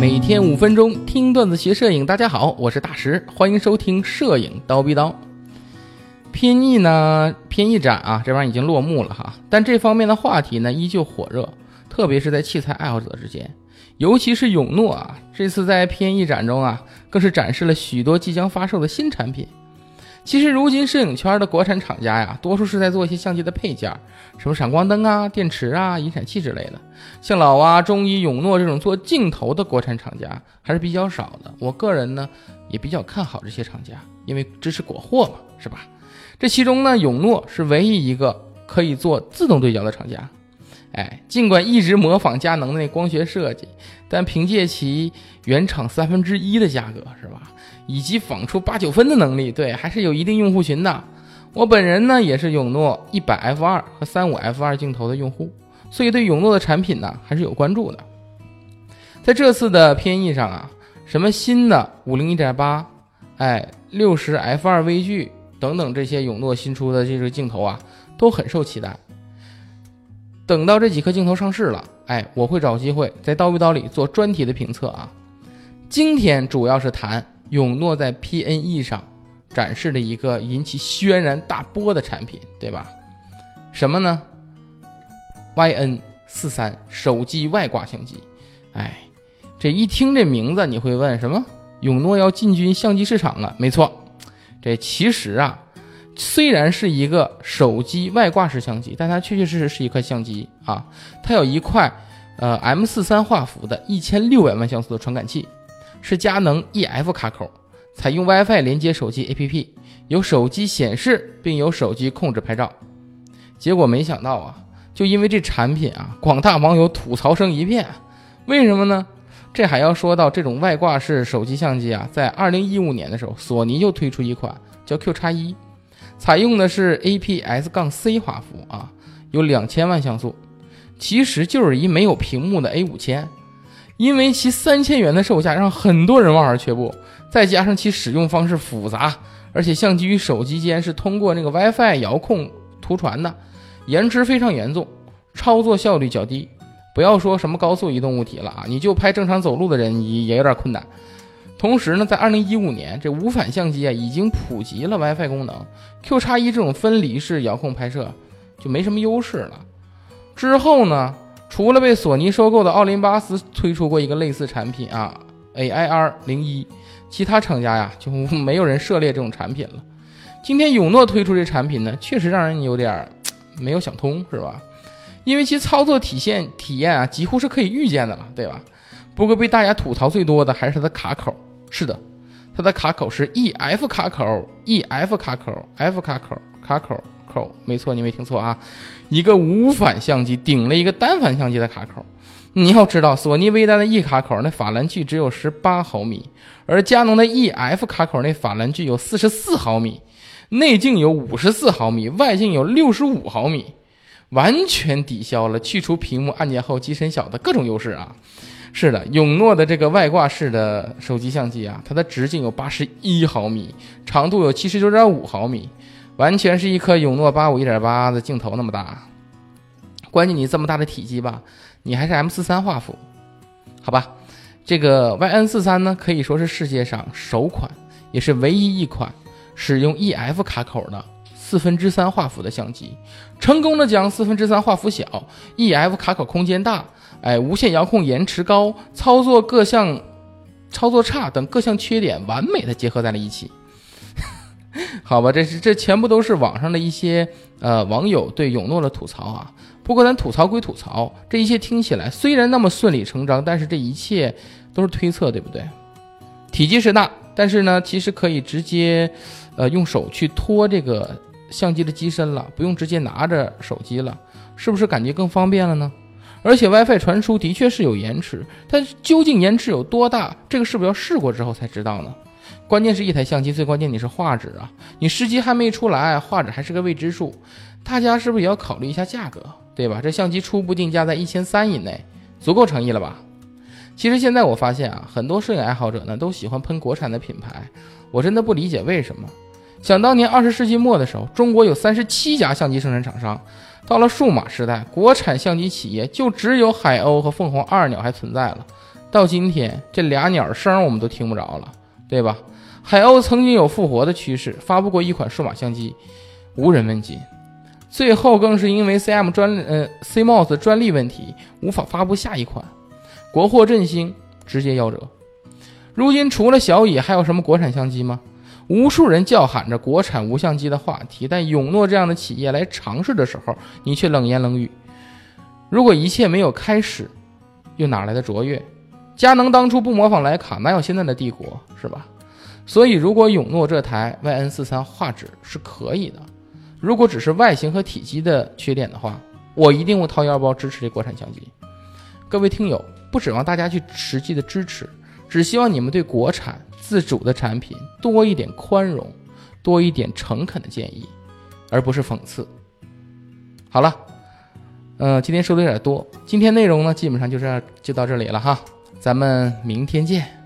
每天五分钟听段子学摄影，大家好，我是大石，欢迎收听摄影刀逼刀。偏艺呢，偏艺展啊，这玩意儿已经落幕了哈，但这方面的话题呢依旧火热，特别是在器材爱好者之间，尤其是永诺啊，这次在偏艺展中啊，更是展示了许多即将发售的新产品。其实如今摄影圈的国产厂家呀，多数是在做一些相机的配件，什么闪光灯啊、电池啊、引闪器之类的。像老蛙、中医、永诺这种做镜头的国产厂家还是比较少的。我个人呢也比较看好这些厂家，因为支持国货嘛，是吧？这其中呢，永诺是唯一一个可以做自动对焦的厂家。哎，尽管一直模仿佳能的光学设计，但凭借其原厂三分之一的价格，是吧？以及仿出八九分的能力，对，还是有一定用户群的。我本人呢，也是永诺一百 f 二和三五 f 二镜头的用户，所以对永诺的产品呢，还是有关注的。在这次的偏艺上啊，什么新的五零一点八，哎，六十 f 二微距等等这些永诺新出的这个镜头啊，都很受期待。等到这几颗镜头上市了，哎，我会找机会在刀逼刀里做专题的评测啊。今天主要是谈永诺在 PNE 上展示的一个引起轩然大波的产品，对吧？什么呢？YN 四三手机外挂相机。哎，这一听这名字，你会问什么？永诺要进军相机市场了？没错，这其实啊。虽然是一个手机外挂式相机，但它确确实实是一块相机啊！它有一块呃 M 四三画幅的一千六百万像素的传感器，是佳能 EF 卡口，采用 WiFi 连接手机 APP，有手机显示并有手机控制拍照。结果没想到啊，就因为这产品啊，广大网友吐槽声一片。为什么呢？这还要说到这种外挂式手机相机啊，在二零一五年的时候，索尼就推出一款叫 Q 叉一。采用的是 APS 杠 C 画幅啊，有两千万像素，其实就是一没有屏幕的 A 五千，因为其三千元的售价让很多人望而却步，再加上其使用方式复杂，而且相机与手机间是通过那个 WiFi 遥控图传的，延迟非常严重，操作效率较低，不要说什么高速移动物体了啊，你就拍正常走路的人也也有点困难。同时呢，在二零一五年，这无反相机啊已经普及了 WiFi 功能，Q 叉一这种分离式遥控拍摄就没什么优势了。之后呢，除了被索尼收购的奥林巴斯推出过一个类似产品啊，AIR 零一，其他厂家呀就没有人涉猎这种产品了。今天永诺推出这产品呢，确实让人有点没有想通，是吧？因为其操作体现体验啊几乎是可以预见的了，对吧？不过被大家吐槽最多的还是它的卡口。是的，它的卡口是 E F 卡口，E F 卡口，F 卡口，卡口口，没错，你没听错啊，一个无反相机顶了一个单反相机的卡口。你要知道，索尼微单的 E 卡口那法兰距只有十八毫米，而佳能的 E F 卡口那法兰距有四十四毫米，内径有五十四毫米，外径有六十五毫米，完全抵消了去除屏幕按键后机身小的各种优势啊。是的，永诺的这个外挂式的手机相机啊，它的直径有八十一毫米，长度有七十九点五毫米，完全是一颗永诺八五一点八的镜头那么大。关键你这么大的体积吧，你还是 M 四三画幅，好吧？这个 YN 四三呢，可以说是世界上首款，也是唯一一款使用 EF 卡口的四分之三画幅的相机，成功的将四分之三画幅小，EF 卡口空间大。哎，无线遥控延迟高，操作各项操作差等各项缺点完美的结合在了一起。好吧，这是这全部都是网上的一些呃网友对永诺的吐槽啊。不过咱吐槽归吐槽，这一切听起来虽然那么顺理成章，但是这一切都是推测，对不对？体积是大，但是呢，其实可以直接呃用手去托这个相机的机身了，不用直接拿着手机了，是不是感觉更方便了呢？而且 WiFi 传输的确是有延迟，但究竟延迟有多大，这个是不是要试过之后才知道呢？关键是一台相机，最关键你是画质啊，你时机还没出来，画质还是个未知数，大家是不是也要考虑一下价格，对吧？这相机初步定价在一千三以内，足够诚意了吧？其实现在我发现啊，很多摄影爱好者呢都喜欢喷国产的品牌，我真的不理解为什么。想当年二十世纪末的时候，中国有三十七家相机生产厂商。到了数码时代，国产相机企业就只有海鸥和凤凰二鸟还存在了，到今天这俩鸟声我们都听不着了，对吧？海鸥曾经有复活的趋势，发布过一款数码相机，无人问津。最后更是因为 CM 专呃 CMOS 专利问题，无法发布下一款，国货振兴直接夭折。如今除了小蚁，还有什么国产相机吗？无数人叫喊着国产无相机的话题，但永诺这样的企业来尝试的时候，你却冷言冷语。如果一切没有开始，又哪来的卓越？佳能当初不模仿徕卡，哪有现在的帝国，是吧？所以，如果永诺这台 YN43 画质是可以的，如果只是外形和体积的缺点的话，我一定会掏腰包支持这国产相机。各位听友，不指望大家去实际的支持，只希望你们对国产自主的产品多一点宽容，多一点诚恳的建议，而不是讽刺。好了，呃，今天说的有点多，今天内容呢，基本上就是就到这里了哈，咱们明天见。